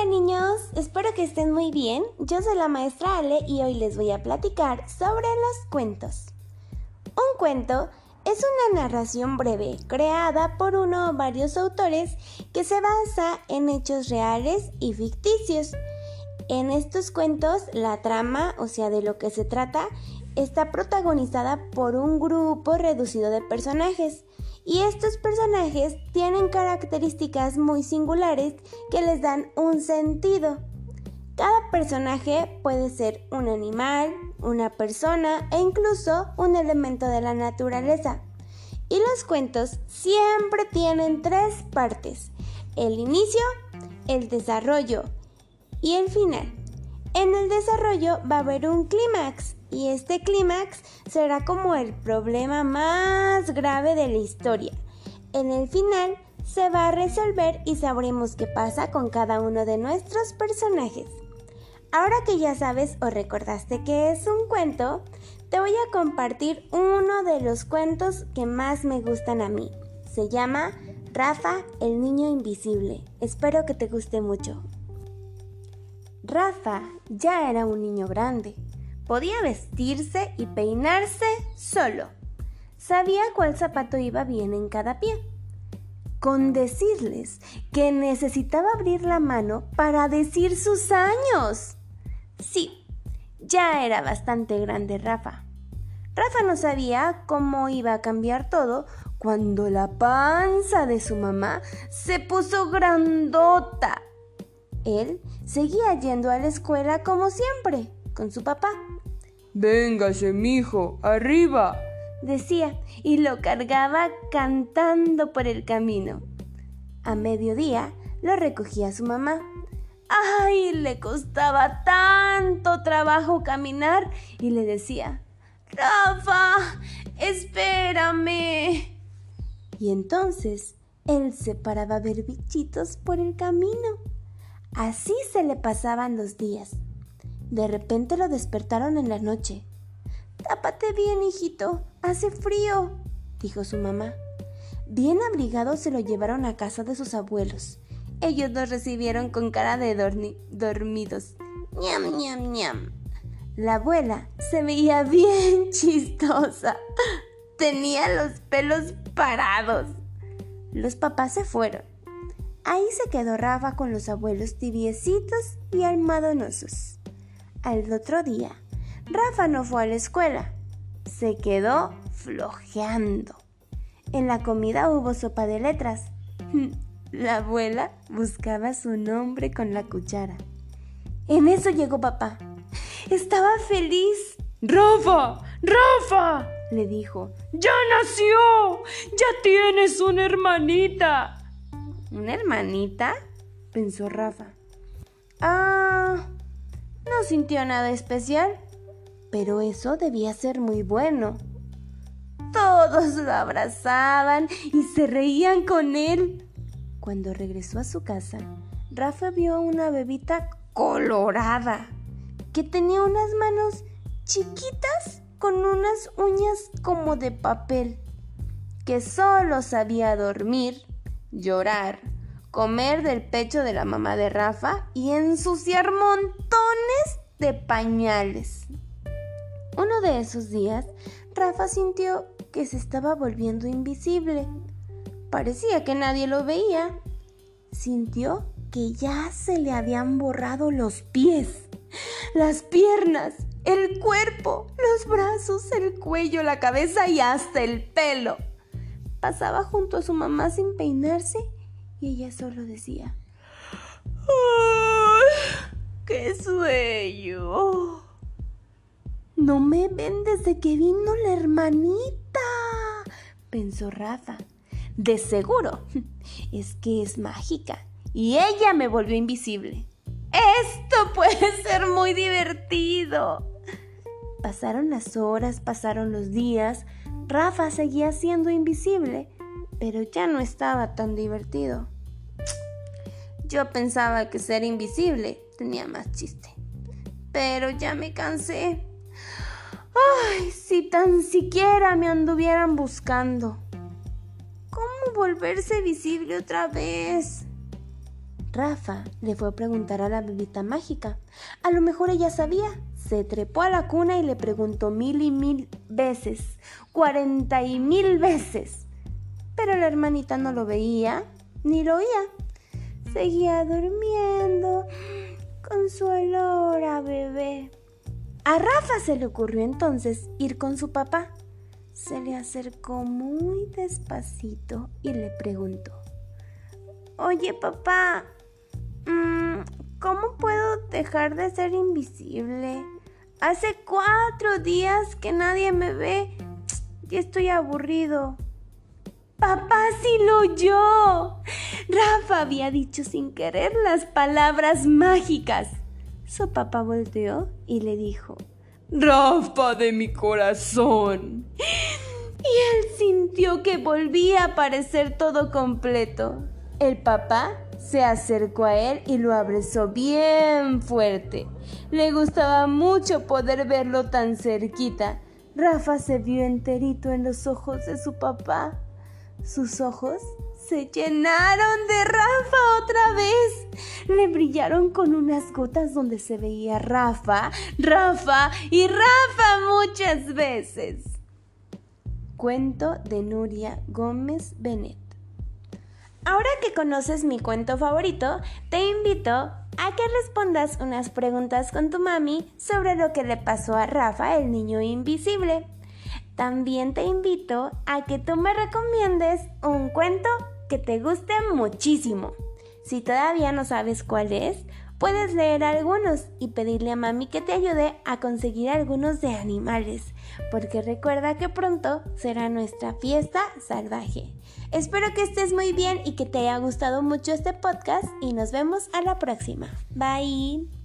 Hola niños, espero que estén muy bien. Yo soy la maestra Ale y hoy les voy a platicar sobre los cuentos. Un cuento es una narración breve creada por uno o varios autores que se basa en hechos reales y ficticios. En estos cuentos, la trama, o sea, de lo que se trata, está protagonizada por un grupo reducido de personajes y estos personajes tienen características muy singulares que les dan un sentido. Cada personaje puede ser un animal, una persona e incluso un elemento de la naturaleza. Y los cuentos siempre tienen tres partes. El inicio, el desarrollo y el final. En el desarrollo va a haber un clímax y este clímax será como el problema más grave de la historia. En el final se va a resolver y sabremos qué pasa con cada uno de nuestros personajes. Ahora que ya sabes o recordaste que es un cuento, te voy a compartir uno de los cuentos que más me gustan a mí. Se llama Rafa, el niño invisible. Espero que te guste mucho. Rafa ya era un niño grande Podía vestirse y peinarse solo. Sabía cuál zapato iba bien en cada pie. Con decirles que necesitaba abrir la mano para decir sus años. Sí, ya era bastante grande Rafa. Rafa no sabía cómo iba a cambiar todo cuando la panza de su mamá se puso grandota. Él seguía yendo a la escuela como siempre, con su papá. Véngase, mijo, arriba, decía, y lo cargaba cantando por el camino. A mediodía lo recogía su mamá. ¡Ay! Le costaba tanto trabajo caminar y le decía, Rafa, espérame. Y entonces él se paraba a ver bichitos por el camino. Así se le pasaban los días. De repente lo despertaron en la noche. Tápate bien, hijito, hace frío, dijo su mamá. Bien abrigado se lo llevaron a casa de sus abuelos. Ellos lo recibieron con cara de dormidos. ñam, ñam, ñam. La abuela se veía bien chistosa. Tenía los pelos parados. Los papás se fueron. Ahí se quedó Rafa con los abuelos tibiecitos y almadonosos. Al otro día, Rafa no fue a la escuela. Se quedó flojeando. En la comida hubo sopa de letras. La abuela buscaba su nombre con la cuchara. En eso llegó papá. Estaba feliz. Rafa, Rafa, le dijo. Ya nació. Ya tienes una hermanita. ¿Una hermanita? pensó Rafa. Ah, no sintió nada especial, pero eso debía ser muy bueno. Todos lo abrazaban y se reían con él. Cuando regresó a su casa, Rafa vio a una bebita colorada que tenía unas manos chiquitas con unas uñas como de papel, que solo sabía dormir, llorar, comer del pecho de la mamá de Rafa y ensuciar montones de pañales. Uno de esos días, Rafa sintió que se estaba volviendo invisible. Parecía que nadie lo veía. Sintió que ya se le habían borrado los pies, las piernas, el cuerpo, los brazos, el cuello, la cabeza y hasta el pelo. Pasaba junto a su mamá sin peinarse y ella solo decía, ¡Ay, qué sueño! No me ven desde que vino la hermanita, pensó Rafa. De seguro, es que es mágica y ella me volvió invisible. Esto puede ser muy divertido. Pasaron las horas, pasaron los días. Rafa seguía siendo invisible pero ya no estaba tan divertido. Yo pensaba que ser invisible tenía más chiste, pero ya me cansé. Ay, si tan siquiera me anduvieran buscando. ¿Cómo volverse visible otra vez? Rafa le fue a preguntar a la bebita mágica. A lo mejor ella sabía. Se trepó a la cuna y le preguntó mil y mil veces, cuarenta y mil veces. Pero la hermanita no lo veía ni lo oía. Seguía durmiendo con su olor a bebé. A Rafa se le ocurrió entonces ir con su papá. Se le acercó muy despacito y le preguntó, Oye papá, Mm, ¿Cómo puedo dejar de ser invisible? Hace cuatro días que nadie me ve y estoy aburrido. Papá sí lo oyó. Rafa había dicho sin querer las palabras mágicas. Su papá volteó y le dijo, Rafa de mi corazón. Y él sintió que volvía a aparecer todo completo. El papá se acercó a él y lo abrazó bien fuerte. Le gustaba mucho poder verlo tan cerquita. Rafa se vio enterito en los ojos de su papá. Sus ojos se llenaron de Rafa otra vez. Le brillaron con unas gotas donde se veía Rafa, Rafa y Rafa muchas veces. Cuento de Nuria Gómez Benet. Ahora que conoces mi cuento favorito, te invito a que respondas unas preguntas con tu mami sobre lo que le pasó a Rafa, el niño invisible. También te invito a que tú me recomiendes un cuento que te guste muchísimo. Si todavía no sabes cuál es, puedes leer algunos y pedirle a mami que te ayude a conseguir algunos de animales, porque recuerda que pronto será nuestra fiesta salvaje. Espero que estés muy bien y que te haya gustado mucho este podcast y nos vemos a la próxima. Bye.